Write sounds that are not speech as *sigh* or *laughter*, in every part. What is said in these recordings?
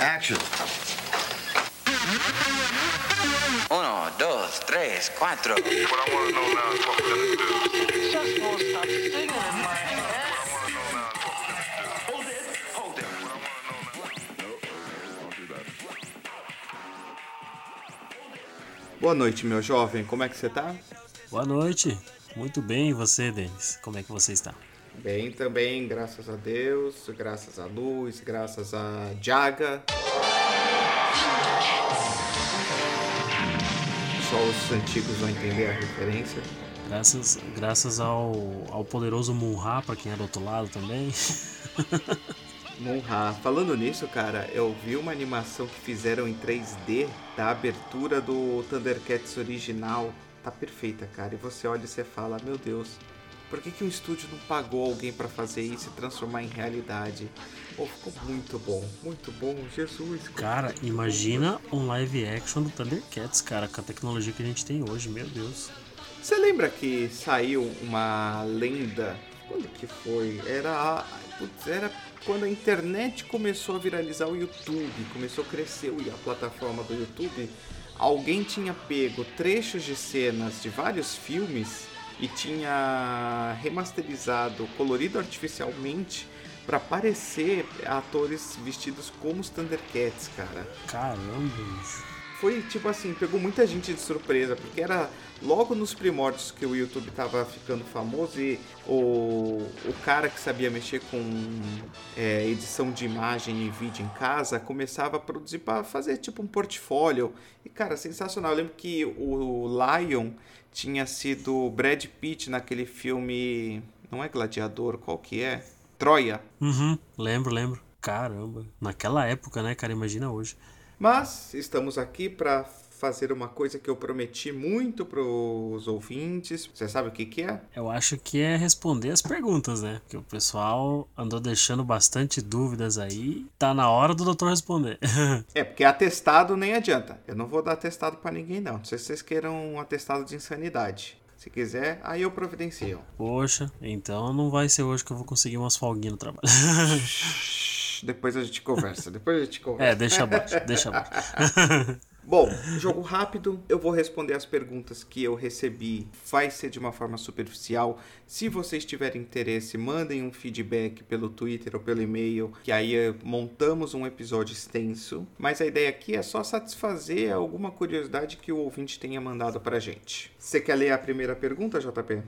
Action. Uno, dos, tres, cuatro. What I want to know now is what we're gonna do. Just won't stop singing in my head. Boa noite, meu jovem. Como é que você tá? Boa noite. Muito bem, e você, Denis? Como é que você está? Bem também, graças a Deus, graças à luz, graças a Jaga. Só os antigos vão entender a referência. Graças, graças ao, ao poderoso Munra, pra quem é do outro lado também. *laughs* Monra. Falando nisso, cara, eu vi uma animação que fizeram em 3D da abertura do Thundercats original. Tá perfeita, cara. E você olha e você fala, meu Deus, por que, que um estúdio não pagou alguém pra fazer isso e transformar em realidade? Pô, ficou muito bom, muito bom, Jesus. Cara, imagina um live action do Thundercats, cara, com a tecnologia que a gente tem hoje, meu Deus. Você lembra que saiu uma lenda? Quando que foi? Era, putz, era quando a internet começou a viralizar o YouTube, começou a crescer o- a plataforma do YouTube. Alguém tinha pego trechos de cenas de vários filmes e tinha remasterizado, colorido artificialmente para parecer atores vestidos como os Thundercats, cara Caramba, bicho. Foi tipo assim, pegou muita gente de surpresa, porque era logo nos primórdios que o YouTube tava ficando famoso e o, o cara que sabia mexer com é, edição de imagem e vídeo em casa começava a produzir para fazer tipo um portfólio. E cara, sensacional. Eu lembro que o Lion tinha sido Brad Pitt naquele filme. Não é Gladiador, qual que é? Troia. Uhum, lembro, lembro. Caramba. Naquela época, né, cara? Imagina hoje. Mas estamos aqui para fazer uma coisa que eu prometi muito pros ouvintes. Você sabe o que que é? Eu acho que é responder as perguntas, né? Porque o pessoal andou deixando bastante dúvidas aí. Tá na hora do doutor responder. *laughs* É, porque atestado nem adianta. Eu não vou dar atestado para ninguém não. Não sei se vocês queiram um atestado de insanidade. Se quiser, aí eu providencio. Poxa, então não vai ser hoje que eu vou conseguir umas folguinhas no trabalho. *laughs* *laughs* Depois a gente conversa. Depois a gente conversa. É, deixa abaixo, *laughs* deixa abaixo. Bom, jogo rápido. Eu vou responder as perguntas que eu recebi. Vai ser de uma forma superficial. Se vocês tiverem interesse, mandem um feedback pelo Twitter ou pelo e-mail, que aí eh, montamos um episódio extenso. Mas a ideia aqui é só satisfazer alguma curiosidade que o ouvinte tenha mandado pra gente. Você quer ler a primeira pergunta, JP?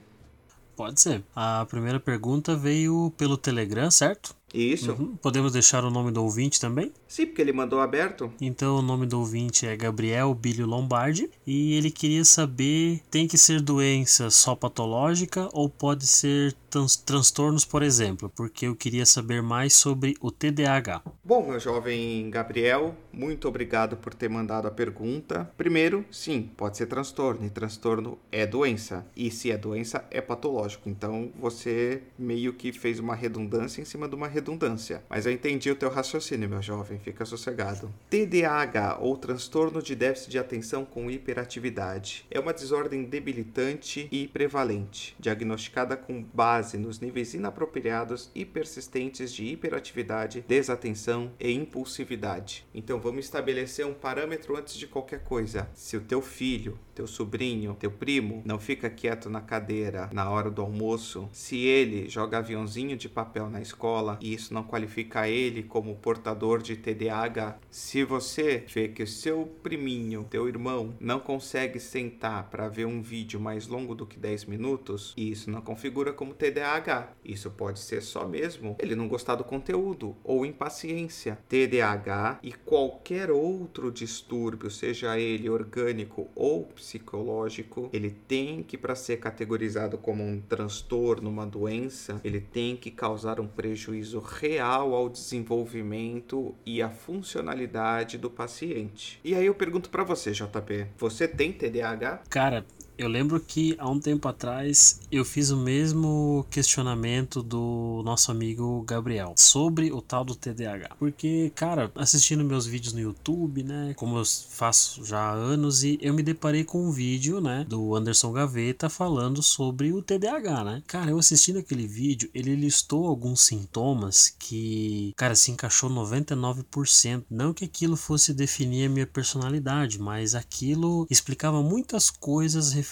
Pode ser. A primeira pergunta veio pelo Telegram, certo? Isso. Uhum. Podemos deixar o nome do ouvinte também? Sim, porque ele mandou aberto. Então o nome do ouvinte é Gabriel Bilho Lombardi e ele queria saber tem que ser doença só patológica ou pode ser trans- transtornos, por exemplo, porque eu queria saber mais sobre o TDAH. Bom, meu jovem Gabriel, muito obrigado por ter mandado a pergunta. Primeiro, sim, pode ser transtorno, e transtorno é doença. E se é doença, é patológico. Então você meio que fez uma redundância em cima de uma redundância. Mas eu entendi o teu raciocínio, meu jovem, fica sossegado. TDAH, ou transtorno de déficit de atenção com hiperatividade, é uma desordem debilitante e prevalente, diagnosticada com base nos níveis inapropriados e persistentes de hiperatividade, desatenção e impulsividade. Então vamos estabelecer um parâmetro antes de qualquer coisa. Se o teu filho, teu sobrinho, teu primo não fica quieto na cadeira na hora do almoço, se ele joga aviãozinho de papel na escola e isso não qualifica ele como portador de TDAH, se você vê que o seu priminho, teu irmão, não consegue sentar para ver um vídeo mais longo do que 10 minutos, isso não configura como TDAH. Isso pode ser só mesmo ele não gostar do conteúdo ou impaciência. TDAH e qualquer outro distúrbio, seja ele orgânico ou psicológico, ele tem que para ser categorizado como um transtorno, uma doença, ele tem que causar um prejuízo real ao desenvolvimento e à funcionalidade do paciente. E aí eu pergunto para você, JP, você tem TDAH? Cara, Eu lembro que há um tempo atrás eu fiz o mesmo questionamento do nosso amigo Gabriel sobre o tal do TDAH. Porque, cara, assistindo meus vídeos no YouTube, né, como eu faço já há anos, e eu me deparei com um vídeo, né, do Anderson Gaveta falando sobre o TDAH, né? Cara, eu assistindo aquele vídeo, ele listou alguns sintomas que, cara, se encaixou 99%. Não que aquilo fosse definir a minha personalidade, mas aquilo explicava muitas coisas referentes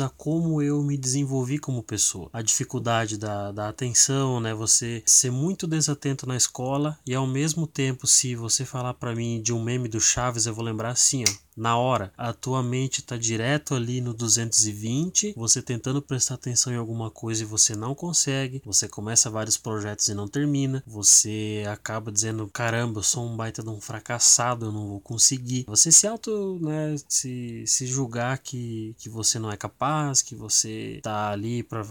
a como eu me desenvolvi como pessoa. A dificuldade da, da atenção, né? Você ser muito desatento na escola e ao mesmo tempo, se você falar para mim de um meme do Chaves, eu vou lembrar assim, ó na hora. A tua mente está direto ali no 220, você tentando prestar atenção em alguma coisa e você não consegue, você começa vários projetos e não termina, você acaba dizendo, caramba, eu sou um baita de um fracassado, eu não vou conseguir. Você se auto, né, se, se julgar que, que você não é capaz, que você tá ali para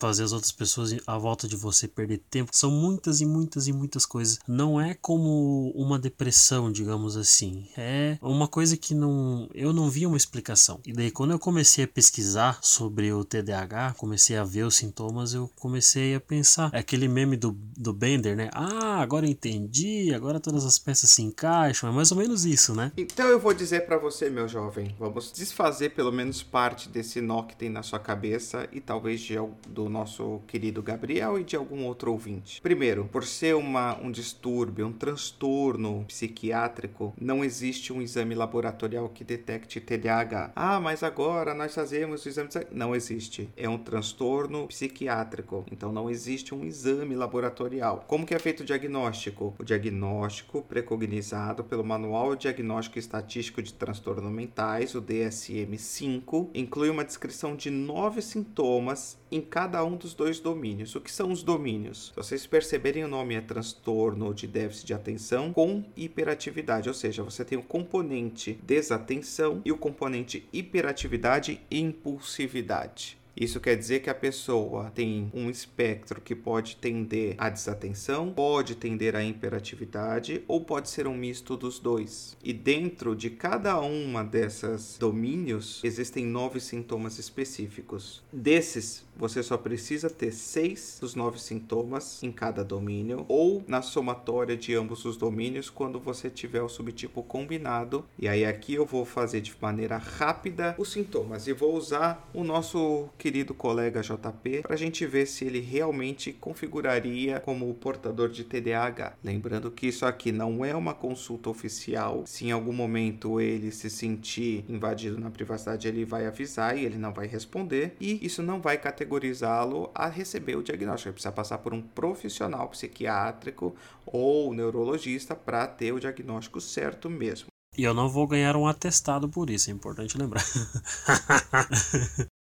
fazer as outras pessoas à volta de você perder tempo. São muitas e muitas e muitas coisas. Não é como uma depressão, digamos assim. É uma coisa que não eu não vi uma explicação. E daí quando eu comecei a pesquisar sobre o TDAH, comecei a ver os sintomas, eu comecei a pensar. É aquele meme do, do Bender, né? Ah, agora entendi, agora todas as peças se encaixam. É mais ou menos isso, né? Então eu vou dizer para você, meu jovem, vamos desfazer pelo menos parte desse nó que tem na sua cabeça e talvez de, do nosso querido Gabriel e de algum outro ouvinte. Primeiro, por ser uma, um distúrbio, um transtorno psiquiátrico, não existe um exame laboratorial que detecte TDAH. Ah, mas agora nós fazemos o exame. Não existe. É um transtorno psiquiátrico. Então não existe um exame laboratorial. Como que é feito o diagnóstico? O diagnóstico precognizado pelo Manual Diagnóstico Estatístico de Transtornos Mentais, o DSM-5, inclui uma descrição de nove sintomas em cada um dos dois domínios. O que são os domínios? Se vocês perceberem, o nome é transtorno de déficit de atenção com hiperatividade, ou seja, você tem o componente desatenção e o componente hiperatividade e impulsividade. Isso quer dizer que a pessoa tem um espectro que pode tender à desatenção, pode tender à hiperatividade ou pode ser um misto dos dois. E dentro de cada uma dessas domínios existem nove sintomas específicos. Desses, você só precisa ter seis dos nove sintomas em cada domínio ou na somatória de ambos os domínios quando você tiver o subtipo combinado. E aí aqui eu vou fazer de maneira rápida os sintomas e vou usar o nosso querido colega JP para a gente ver se ele realmente configuraria como portador de TDAH. Lembrando que isso aqui não é uma consulta oficial. Se em algum momento ele se sentir invadido na privacidade, ele vai avisar e ele não vai responder. E isso não vai categorizá-lo a receber o diagnóstico. Ele precisa passar por um profissional psiquiátrico ou neurologista para ter o diagnóstico certo mesmo. E eu não vou ganhar um atestado por isso, é importante lembrar. *laughs*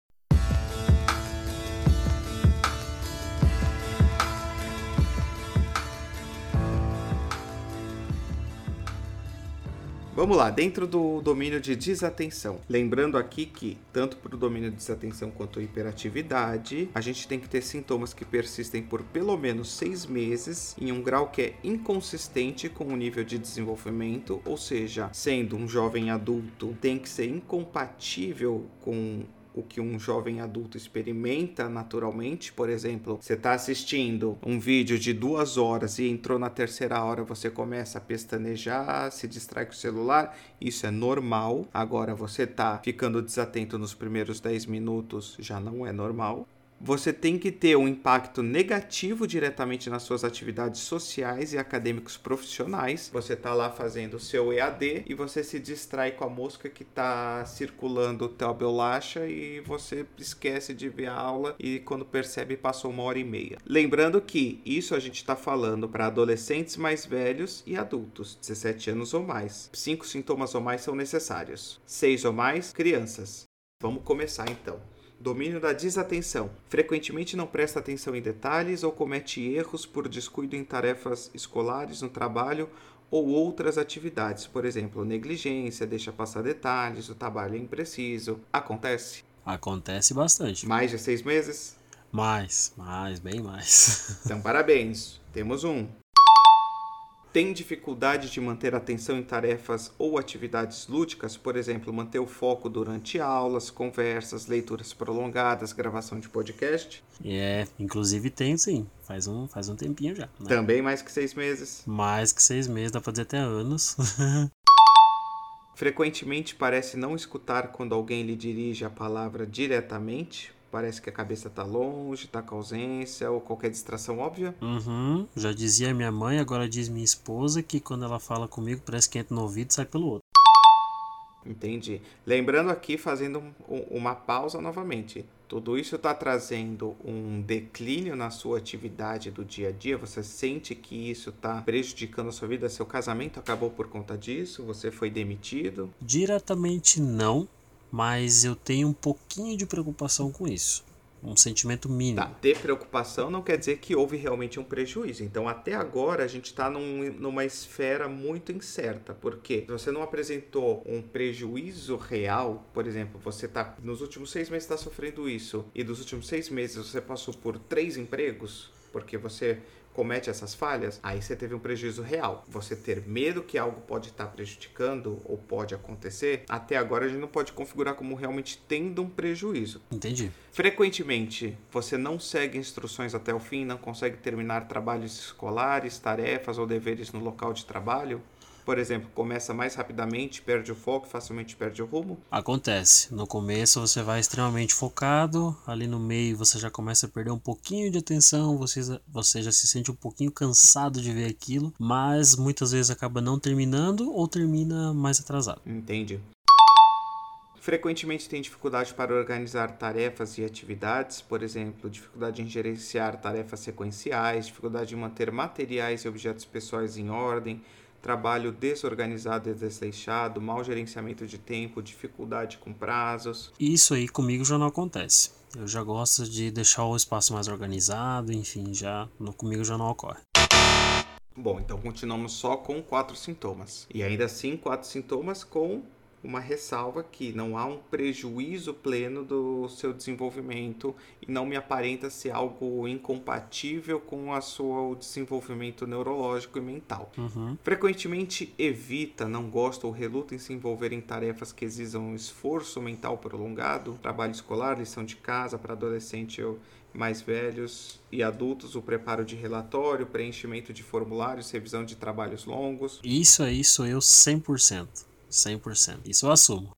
Vamos lá, dentro do domínio de desatenção. Lembrando aqui que, tanto para o domínio de desatenção quanto hiperatividade, a gente tem que ter sintomas que persistem por pelo menos seis meses, em um grau que é inconsistente com o nível de desenvolvimento, ou seja, sendo um jovem adulto, tem que ser incompatível com o que um jovem adulto experimenta naturalmente. Por exemplo, você está assistindo um vídeo de duas horas e entrou na terceira hora, você começa a pestanejar, se distrai com o celular, isso é normal. Agora, você está ficando desatento nos primeiros 10 minutos, já não é normal você tem que ter um impacto negativo diretamente nas suas atividades sociais e acadêmicos profissionais. Você está lá fazendo o seu EAD e você se distrai com a mosca que está circulando tua bolacha e você esquece de ver a aula e quando percebe passou uma hora e meia. Lembrando que isso a gente está falando para adolescentes mais velhos e adultos, 17 anos ou mais. Cinco sintomas ou mais são necessários. Seis ou mais, crianças. Vamos começar então. Domínio da desatenção. Frequentemente não presta atenção em detalhes ou comete erros por descuido em tarefas escolares, no trabalho ou outras atividades. Por exemplo, negligência, deixa passar detalhes, o trabalho é impreciso. Acontece? Acontece bastante. Mais de seis meses? Mais, mais, bem mais. *laughs* Então, parabéns. Temos um. Tem dificuldade de manter atenção em tarefas ou atividades lúdicas, por exemplo, manter o foco durante aulas, conversas, leituras prolongadas, gravação de podcast? É, inclusive tem sim. Faz um, faz um tempinho já. Né? Também mais que seis meses. Mais que seis meses, dá pra dizer até anos. *laughs* Frequentemente parece não escutar quando alguém lhe dirige a palavra diretamente. Parece que a cabeça tá longe, tá com ausência ou qualquer distração óbvia. uhum. Já dizia minha mãe, agora diz minha esposa que quando ela fala comigo parece que entra no ouvido e sai pelo outro. Entendi. Lembrando aqui, fazendo um- um- uma pausa novamente. Tudo isso está trazendo um declínio na sua atividade do dia a dia. Você sente que isso está prejudicando a sua vida? Seu casamento acabou por conta disso? Você foi demitido? Diretamente não, mas eu tenho um pouquinho de preocupação com isso. Um sentimento mínimo. Tá, ter preocupação não quer dizer que houve realmente um prejuízo. Então, até agora, a gente está num, numa esfera muito incerta. Porque se você não apresentou um prejuízo real, por exemplo, você tá nos últimos seis meses está sofrendo isso, e dos últimos seis meses você passou por três empregos, porque você comete essas falhas, aí você teve um prejuízo real. Você ter medo que algo pode estar prejudicando ou pode acontecer, até agora a gente não pode configurar como realmente tendo um prejuízo. Entendi. Frequentemente, você não segue instruções até o fim, não consegue terminar trabalhos escolares, tarefas ou deveres no local de trabalho. Por exemplo, começa mais rapidamente, perde o foco, facilmente perde o rumo. Acontece. No começo você vai extremamente focado, ali no meio você já começa a perder um pouquinho de atenção, você, você já se sente um pouquinho cansado de ver aquilo, mas muitas vezes acaba não terminando ou termina mais atrasado. Entende? Frequentemente tem dificuldade para organizar tarefas e atividades, por exemplo, dificuldade em gerenciar tarefas sequenciais, dificuldade em manter materiais e objetos pessoais em ordem, trabalho desorganizado e desleixado, mau gerenciamento de tempo, dificuldade com prazos. Isso aí comigo já não acontece. Eu já gosto de deixar o espaço mais organizado, enfim, já no, comigo já não ocorre. Bom, então continuamos só com quatro sintomas. E ainda assim, quatro sintomas com uma ressalva que não há um prejuízo pleno do seu desenvolvimento e não me aparenta ser algo incompatível com a seu desenvolvimento neurológico e mental. Uhum. Frequentemente evita, não gosta ou reluta em se envolver em tarefas que exijam um esforço mental prolongado, trabalho escolar, lição de casa para adolescente ou mais velhos e adultos, o preparo de relatório, preenchimento de formulários, revisão de trabalhos longos. Isso aí sou eu 100%. 100%. Isso eu assumo.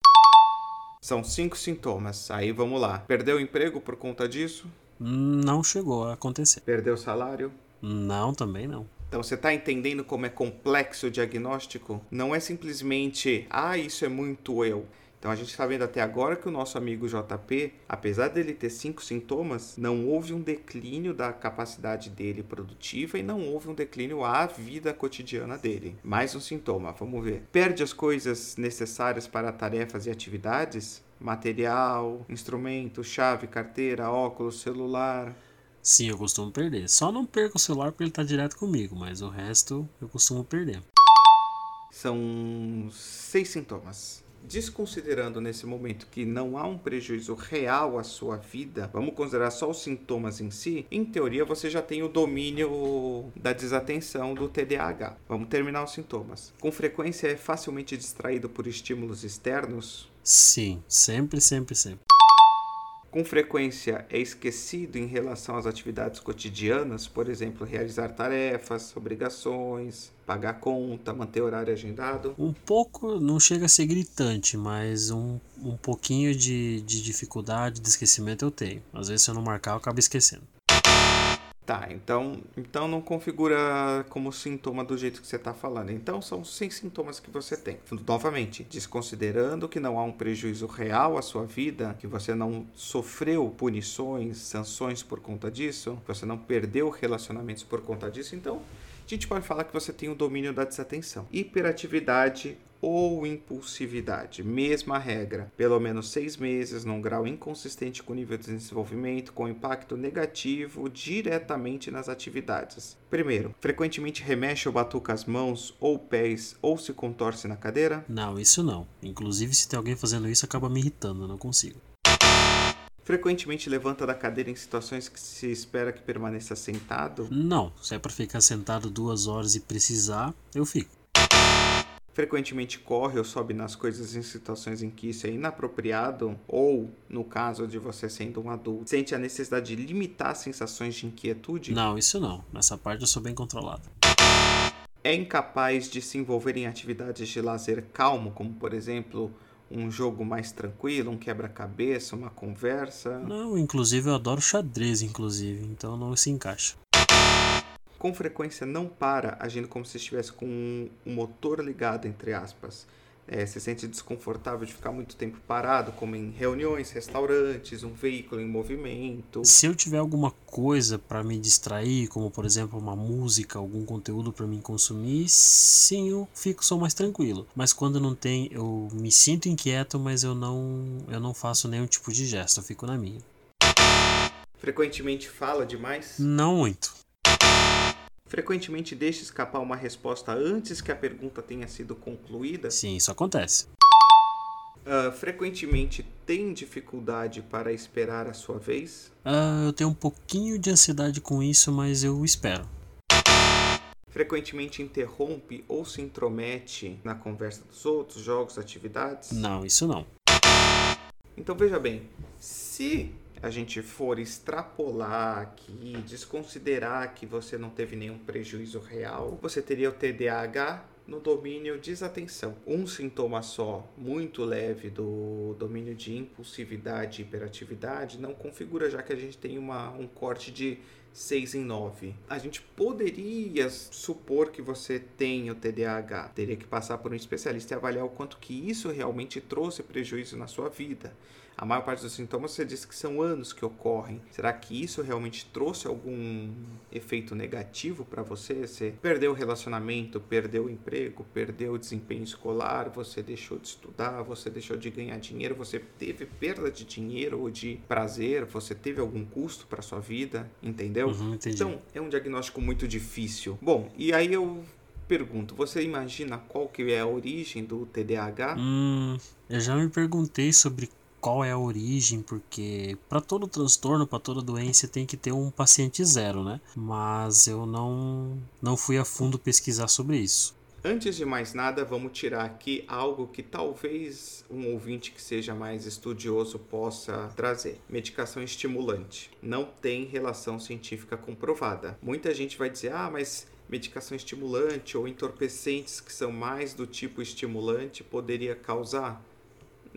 São cinco sintomas. Aí vamos lá. Perdeu o emprego por conta disso? Não chegou a acontecer. Perdeu o salário? Não, também não. Então você está entendendo como é complexo o diagnóstico? Não é simplesmente, ah, isso é muito eu. Então a gente está vendo até agora que o nosso amigo JP, apesar dele ter cinco sintomas, não houve um declínio da capacidade dele produtiva e não houve um declínio à vida cotidiana dele. Mais um sintoma, vamos ver. Perde as coisas necessárias para tarefas e atividades? Material, instrumento, chave, carteira, óculos, celular. Sim, eu costumo perder. Só não perco o celular porque ele tá direto comigo, mas o resto eu costumo perder. São seis sintomas. Desconsiderando nesse momento que não há um prejuízo real à sua vida, vamos considerar só os sintomas em si. Em teoria, você já tem o domínio da desatenção do TDAH. Vamos terminar os sintomas. Com frequência, é facilmente distraído por estímulos externos. Sim, sempre, sempre, sempre. Com frequência é esquecido em relação às atividades cotidianas, por exemplo, realizar tarefas, obrigações, pagar conta, manter horário agendado. Um pouco, não chega a ser gritante, mas um, um pouquinho de, de dificuldade, de esquecimento eu tenho. Às vezes se eu não marcar, eu acabo esquecendo. Tá, então, então não configura como sintoma do jeito que você está falando. Então são seis sintomas que você tem. Novamente, desconsiderando que não há um prejuízo real à sua vida, que você não sofreu punições, sanções por conta disso, que você não perdeu relacionamentos por conta disso, então a gente pode falar que você tem o domínio da desatenção. Hiperatividade ou impulsividade. Mesma regra. Pelo menos seis meses, num grau inconsistente com o nível de desenvolvimento, com impacto negativo diretamente nas atividades. Primeiro, frequentemente remexe ou batuca as mãos ou pés ou se contorce na cadeira. Não, isso não. Inclusive, se tem alguém fazendo isso, acaba me irritando, eu não consigo. Frequentemente levanta da cadeira em situações que se espera que permaneça sentado. Não, se é pra ficar sentado duas horas e precisar, eu fico. Frequentemente corre ou sobe nas coisas em situações em que isso é inapropriado, ou, no caso de você sendo um adulto, sente a necessidade de limitar sensações de inquietude. Não, isso não. Nessa parte eu sou bem controlado. É incapaz de se envolver em atividades de lazer calmo, como por exemplo um jogo mais tranquilo, um quebra-cabeça, uma conversa. Não, inclusive eu adoro xadrez, inclusive, então não se encaixa. Com frequência não para, agindo como se estivesse com um um motor ligado, entre aspas. É, se sente desconfortável de ficar muito tempo parado, como em reuniões, restaurantes, um veículo em movimento. Se eu tiver alguma coisa pra me distrair, como por exemplo uma música, algum conteúdo pra mim consumir, sim, eu fico só mais tranquilo. Mas quando não tem, eu me sinto inquieto, mas eu não, eu não faço nenhum tipo de gesto, eu fico na minha. Frequentemente fala demais. Não muito. Frequentemente deixa escapar uma resposta antes que a pergunta tenha sido concluída. Sim, isso acontece. Ah, frequentemente tem dificuldade para esperar a sua vez. Ah, eu tenho um pouquinho de ansiedade com isso, mas eu espero. Frequentemente interrompe ou se intromete na conversa dos outros, jogos, atividades. Não, isso não. Então veja bem, se a gente for extrapolar aqui, desconsiderar que você não teve nenhum prejuízo real, você teria o TDAH no domínio desatenção. Um sintoma só, muito leve do domínio de impulsividade e hiperatividade, não configura já que a gente tem uma, um corte de 6 em 9. A gente poderia supor que você tem o TDAH. Teria que passar por um especialista e avaliar o quanto que isso realmente trouxe prejuízo na sua vida. A maior parte dos sintomas você disse que são anos que ocorrem. Será que isso realmente trouxe algum efeito negativo para você? Você perdeu o relacionamento, perdeu o emprego, perdeu o desempenho escolar, você deixou de estudar, você deixou de ganhar dinheiro, você teve perda de dinheiro ou de prazer, você teve algum custo para sua vida, entendeu? Uhum. Então, é um diagnóstico muito difícil. Bom, e aí eu pergunto, você imagina qual que é a origem do TDAH? Hum, eu já me perguntei sobre qual é a origem, porque para todo transtorno, para toda doença tem que ter um paciente zero, né? Mas eu não não fui a fundo pesquisar sobre isso. Antes de mais nada, vamos tirar aqui algo que talvez um ouvinte que seja mais estudioso possa trazer. Medicação estimulante. Não tem relação científica comprovada. Muita gente vai dizer: "Ah, mas medicação estimulante ou entorpecentes que são mais do tipo estimulante poderia causar?"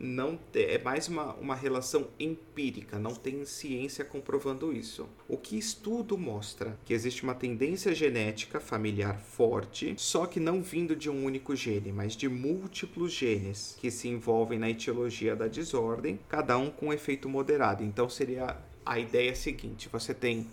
Não é mais uma, uma relação empírica, não tem ciência comprovando isso. O que estudo mostra que existe uma tendência genética familiar forte, só que não vindo de um único gene, mas de múltiplos genes que se envolvem na etiologia da desordem, cada um com efeito moderado. Então seria a ideia seguinte: você tem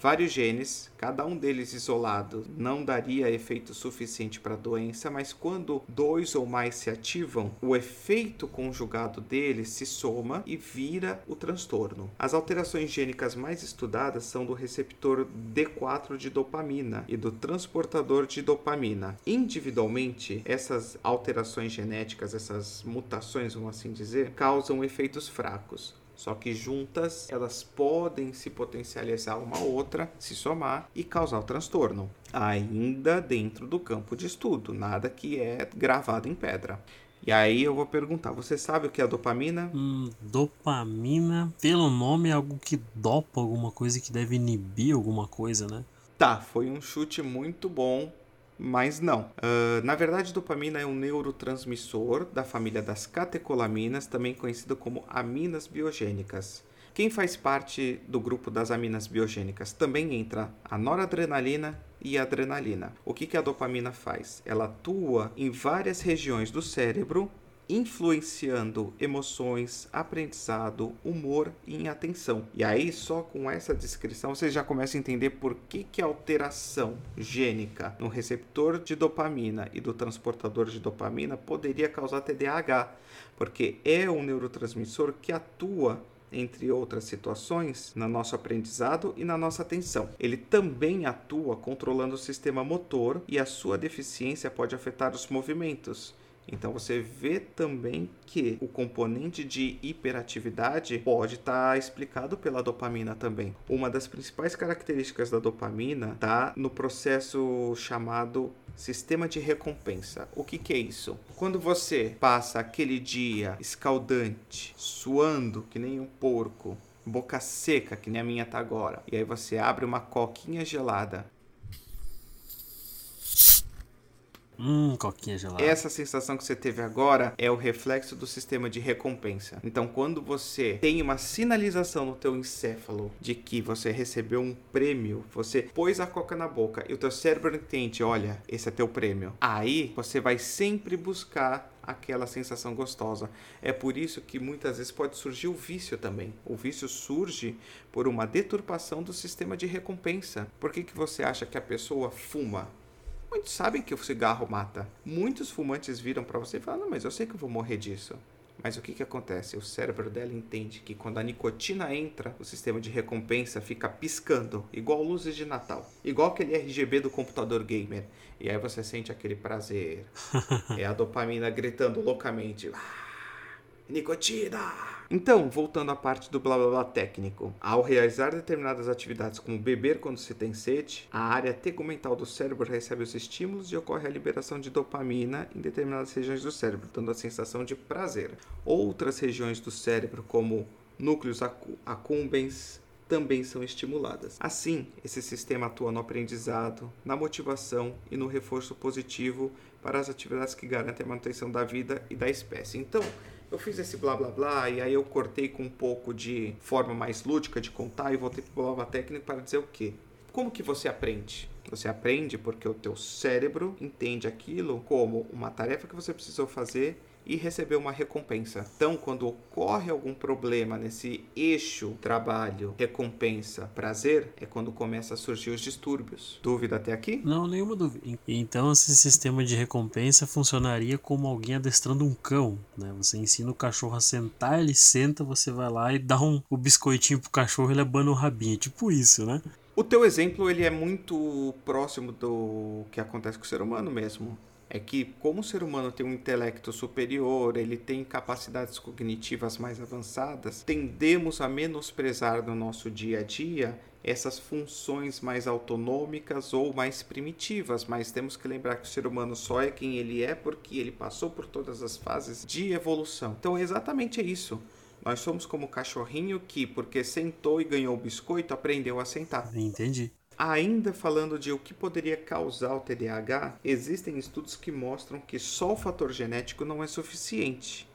vários genes, cada um deles isolado não daria efeito suficiente para a doença, mas quando dois ou mais se ativam, o efeito conjugado deles se soma e vira o transtorno. As alterações gênicas mais estudadas são do receptor D4 de dopamina e do transportador de dopamina. Individualmente, essas alterações genéticas, essas mutações, vamos assim dizer, causam efeitos fracos. Só que juntas elas podem se potencializar uma outra, se somar e causar o transtorno. Ainda dentro do campo de estudo, nada que é gravado em pedra. E aí eu vou perguntar: você sabe o que é dopamina? Hum, dopamina, pelo nome, é algo que dopa alguma coisa que deve inibir alguma coisa, né? Tá, foi um chute muito bom, mas não. Ah, na verdade, dopamina é um neurotransmissor da família das catecolaminas, também conhecido como aminas biogênicas. Quem faz parte do grupo das aminas biogênicas também entra a noradrenalina e a adrenalina. O que, que a dopamina faz? Ela atua em várias regiões do cérebro, influenciando emoções, aprendizado, humor e atenção. E aí, só com essa descrição, você já começa a entender por que, que a alteração gênica no receptor de dopamina e do transportador de dopamina poderia causar TDAH, porque é um neurotransmissor que atua entre outras situações, no nosso aprendizado e na nossa atenção. Ele também atua controlando o sistema motor e a sua deficiência pode afetar os movimentos. Então você vê também que o componente de hiperatividade pode estar explicado pela dopamina também. Uma das principais características da dopamina está no processo chamado sistema de recompensa. O que, que é isso? Quando você passa aquele dia escaldante, suando que nem um porco, boca seca que nem a minha tá agora, e aí você abre uma coquinha gelada Hum, coquinha gelada. Essa sensação que você teve agora é o reflexo do sistema de recompensa. Então, quando você tem uma sinalização no teu encéfalo de que você recebeu um prêmio, você pôs a coca na boca e o teu cérebro entende, olha, esse é teu prêmio. Aí, você vai sempre buscar aquela sensação gostosa. É por isso que muitas vezes pode surgir o vício também. O vício surge por uma deturpação do sistema de recompensa. Por que, que você acha que a pessoa fuma? Muitos sabem que o cigarro mata. Muitos fumantes viram para você e falam: Não, mas eu sei que eu vou morrer disso. Mas o que, que acontece? O cérebro dela entende que quando a nicotina entra, o sistema de recompensa fica piscando, igual luzes de Natal, igual aquele RGB do computador gamer. E aí você sente aquele prazer. *laughs* é a dopamina gritando loucamente. Ah, nicotina! Então, voltando à parte do blá blá blá técnico, ao realizar determinadas atividades como beber quando se tem sede, a área tegumental do cérebro recebe os estímulos e ocorre a liberação de dopamina em determinadas regiões do cérebro, dando a sensação de prazer. Outras regiões do cérebro, como núcleos accumbens, também são estimuladas. Assim, esse sistema atua no aprendizado, na motivação e no reforço positivo para as atividades que garantem a manutenção da vida e da espécie. Então, eu fiz esse blá blá blá e aí eu cortei com um pouco de forma mais lúdica de contar e voltei para blá técnico para dizer o quê? Como que você aprende? Você aprende porque o teu cérebro entende aquilo como uma tarefa que você precisou fazer e receber uma recompensa. Então, quando ocorre algum problema nesse eixo trabalho, recompensa, prazer, é quando começa a surgir os distúrbios. Dúvida até aqui? Não, nenhuma dúvida. Então, esse sistema de recompensa funcionaria como alguém adestrando um cão, né? Você ensina o cachorro a sentar, ele senta, você vai lá e dá um, o biscoitinho pro cachorro, ele abana o rabinho, tipo isso, né? O teu exemplo ele é muito próximo do que acontece com o ser humano mesmo é que como o ser humano tem um intelecto superior, ele tem capacidades cognitivas mais avançadas, tendemos a menosprezar no nosso dia a dia essas funções mais autonômicas ou mais primitivas, mas temos que lembrar que o ser humano só é quem ele é porque ele passou por todas as fases de evolução. Então é exatamente isso. Nós somos como o cachorrinho que, porque sentou e ganhou o biscoito, aprendeu a sentar. Entendi. Ainda falando de o que poderia causar o TDAH, existem estudos que mostram que só o fator genético não é suficiente.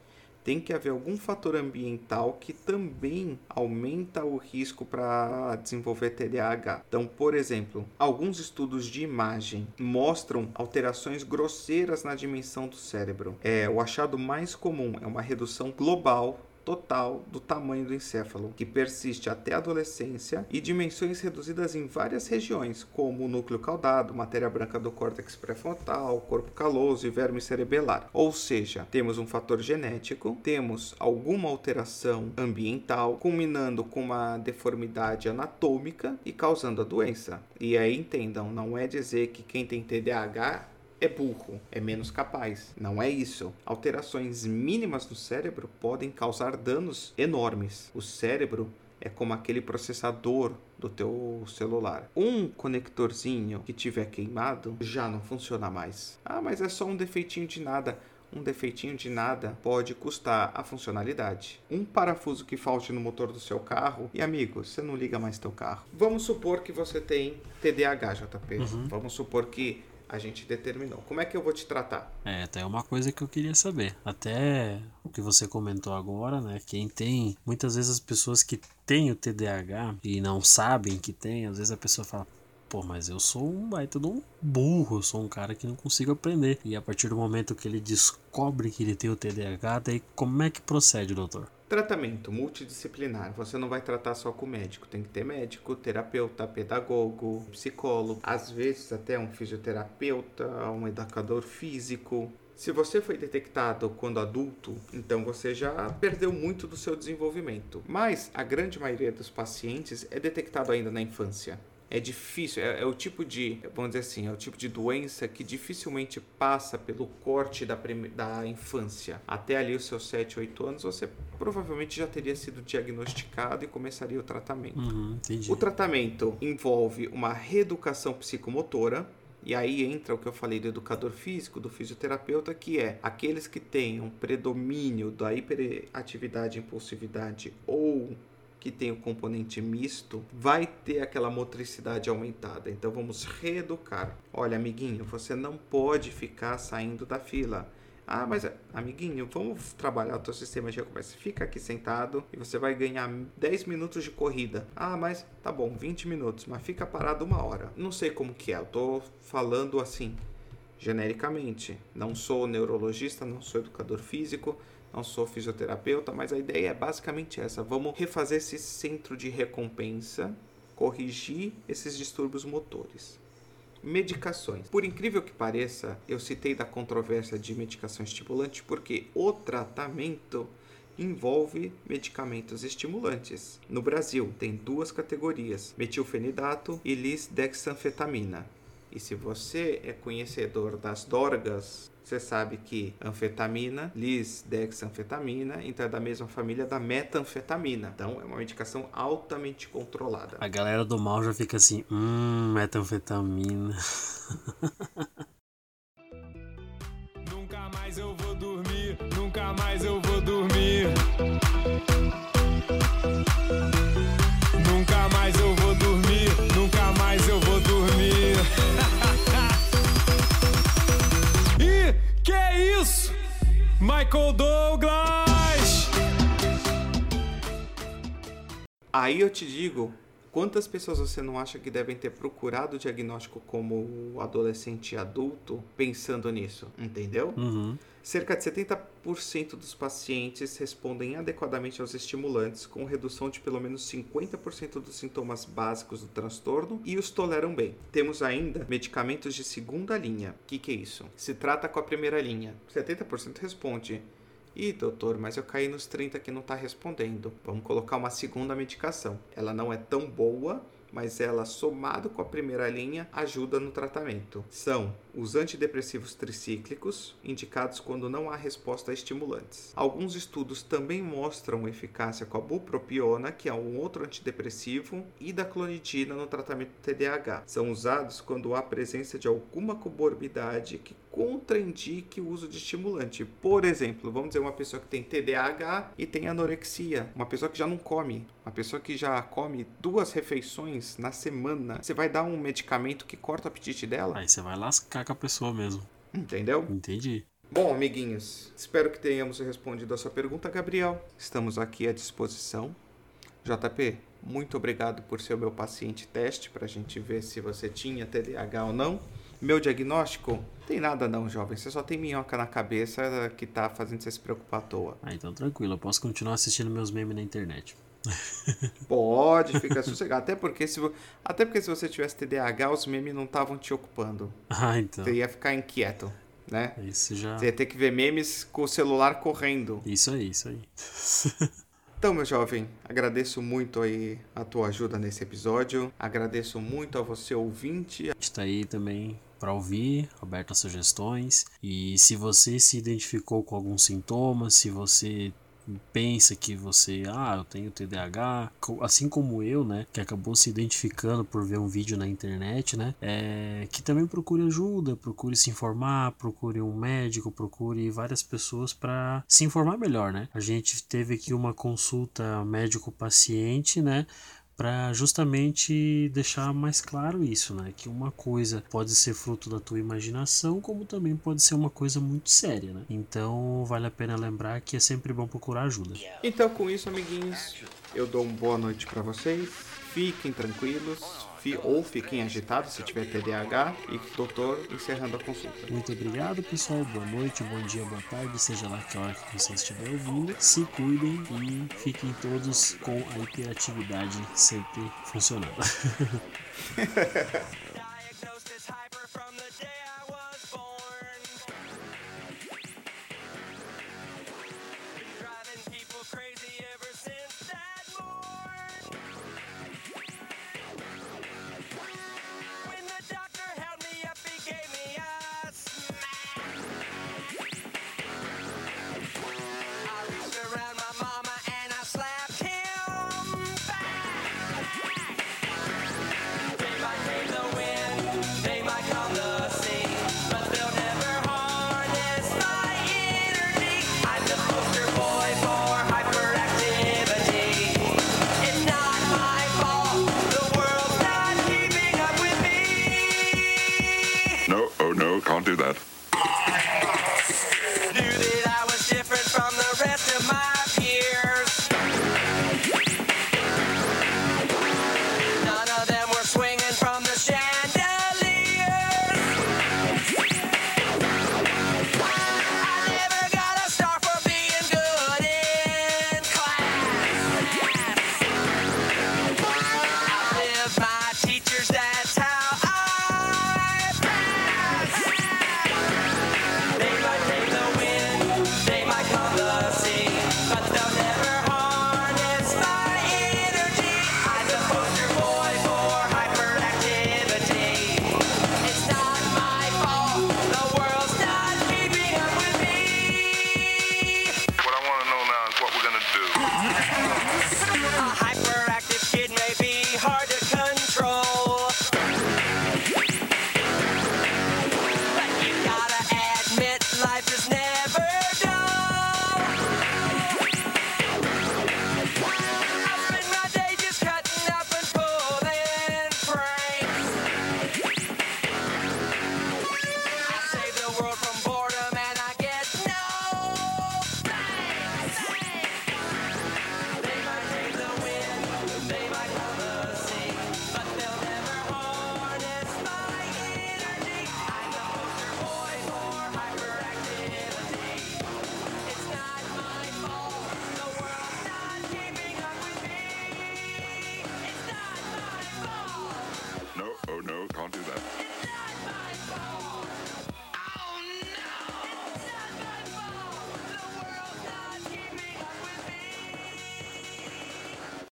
Tem que haver algum fator ambiental que também aumenta o risco para desenvolver TDAH. Então, por exemplo, alguns estudos de imagem mostram alterações grosseiras na dimensão do cérebro. É, o achado mais comum é uma redução global total do tamanho do encéfalo, que persiste até a adolescência, e dimensões reduzidas em várias regiões, como o núcleo caudado, matéria branca do córtex pré-frontal, corpo caloso e verme cerebelar. Ou seja, temos um fator genético, temos alguma alteração ambiental, culminando com uma deformidade anatômica e causando a doença. E aí entendam, não é dizer que quem tem TDAH é burro, é menos capaz. Não é isso. Alterações mínimas no cérebro podem causar danos enormes. O cérebro é como aquele processador do teu celular. Um conectorzinho que tiver queimado já não funciona mais. Ah, mas é só um defeitinho de nada. Um defeitinho de nada pode custar a funcionalidade. Um parafuso que falte no motor do seu carro e amigo, você não liga mais teu carro. Vamos supor que você tem TDAH, JP. Uhum. Vamos supor que a gente determinou. Como é que eu vou te tratar? É, até uma coisa que eu queria saber. Até o que você comentou agora, né? Quem tem, muitas vezes as pessoas que têm o TDAH e não sabem que tem, às vezes a pessoa fala, pô, mas eu sou um baita de um burro, eu sou um cara que não consigo aprender. E a partir do momento que ele descobre que ele tem o TDAH, daí como é que procede, doutor? Tratamento multidisciplinar. Você não vai tratar só com médico. Tem que ter médico, terapeuta, pedagogo, psicólogo, às vezes até um fisioterapeuta, um educador físico. Se você foi detectado quando adulto, então você já perdeu muito do seu desenvolvimento. Mas a grande maioria dos pacientes é detectado ainda na infância. É difícil, é, é, o tipo de, vamos dizer assim, é o tipo de doença que dificilmente passa pelo corte da, da infância. Até ali os seus 7, 8 anos, você provavelmente já teria sido diagnosticado e começaria o tratamento. Uhum, o tratamento envolve uma reeducação psicomotora, e aí entra o que eu falei do educador físico, do fisioterapeuta, que é aqueles que têm um predomínio da hiperatividade, impulsividade ou que tem o componente misto, vai ter aquela motricidade aumentada. Então vamos reeducar. Olha, amiguinho, você não pode ficar saindo da fila. Ah, mas amiguinho, vamos trabalhar o teu sistema de recompensa. Fica aqui sentado e você vai ganhar 10 minutos de corrida. Ah, mas tá bom, 20 minutos, mas fica parado uma hora. Não sei como que é, eu tô falando assim, genericamente. Não sou neurologista, não sou educador físico, não sou fisioterapeuta, mas a ideia é basicamente essa. Vamos refazer esse centro de recompensa, corrigir esses distúrbios motores. Medicações. Por incrível que pareça, eu citei da controvérsia de medicação estimulante porque o tratamento envolve medicamentos estimulantes. No Brasil, tem duas categorias: metilfenidato e lisdexanfetamina. E se você é conhecedor das dorgas, você sabe que anfetamina, lisdexanfetamina, então é da mesma família da metanfetamina. Então é uma medicação altamente controlada. A galera do mal já fica assim, hum, metanfetamina. *laughs* Michael Douglas! Aí eu te digo, quantas pessoas você não acha que devem ter procurado o diagnóstico como adolescente e adulto pensando nisso, entendeu? Uhum. Cerca de 70% dos pacientes respondem adequadamente aos estimulantes, com redução de pelo menos 50% dos sintomas básicos do transtorno e os toleram bem. Temos ainda medicamentos de segunda linha. O que, que é isso? Se trata com a primeira linha. 70% responde. Ih, doutor, mas eu caí nos 30 que não está respondendo. Vamos colocar uma segunda medicação. Ela não é tão boa, mas ela, somado com a primeira linha, ajuda no tratamento. São os antidepressivos tricíclicos, indicados quando não há resposta a estimulantes. Alguns estudos também mostram eficácia com a bupropiona, que é um outro antidepressivo, e da clonidina no tratamento do TDAH. São usados quando há presença de alguma comorbidade que contraindique o uso de estimulante. Por exemplo, vamos dizer uma pessoa que tem TDAH e tem anorexia, uma pessoa que já não come, uma pessoa que já come duas refeições na semana. Você vai dar um medicamento que corta o apetite dela? Aí você vai lascar com a pessoa mesmo. Entendeu? Entendi. Bom, amiguinhos, espero que tenhamos respondido a sua pergunta, Gabriel. Estamos aqui à disposição. JP, muito obrigado por ser o meu paciente teste para a gente ver se você tinha TDAH ou não. Meu diagnóstico? Tem nada não, jovem. Você só tem minhoca na cabeça que tá fazendo você se preocupar à toa. Ah, então tranquilo. Eu posso continuar assistindo meus memes na internet. *laughs* Pode, fica sossegado. Até porque, se, até porque se você tivesse TDAH, os memes não estavam te ocupando. Ah, então. Você ia ficar inquieto, né? Isso já. Você ia ter que ver memes com o celular correndo. Isso aí, isso aí. *laughs* Então, meu jovem, agradeço muito aí a tua ajuda nesse episódio. Agradeço muito a você, ouvinte. Está aí também para ouvir, aberto a sugestões. E se você se identificou com algum sintoma, se você pensa que você, ah, eu tenho TDAH, assim como eu, né, que acabou se identificando por ver um vídeo na internet, né, é, que também procure ajuda, procure se informar, procure um médico, procure várias pessoas para se informar melhor, né. A gente teve aqui uma consulta médico-paciente, né, para justamente deixar mais claro isso, né? Que uma coisa pode ser fruto da tua imaginação, como também pode ser uma coisa muito séria, né? Então vale a pena lembrar que é sempre bom procurar ajuda. Então com isso, amiguinhos, eu dou uma boa noite para vocês. Fiquem tranquilos, fi, ou fiquem agitados se tiver TDAH e doutor encerrando a consulta. Muito obrigado, pessoal. Boa noite, bom dia, boa tarde, seja lá que hora que você estiver ouvindo. Se cuidem e fiquem todos com a hiperatividade sempre funcionando. *laughs*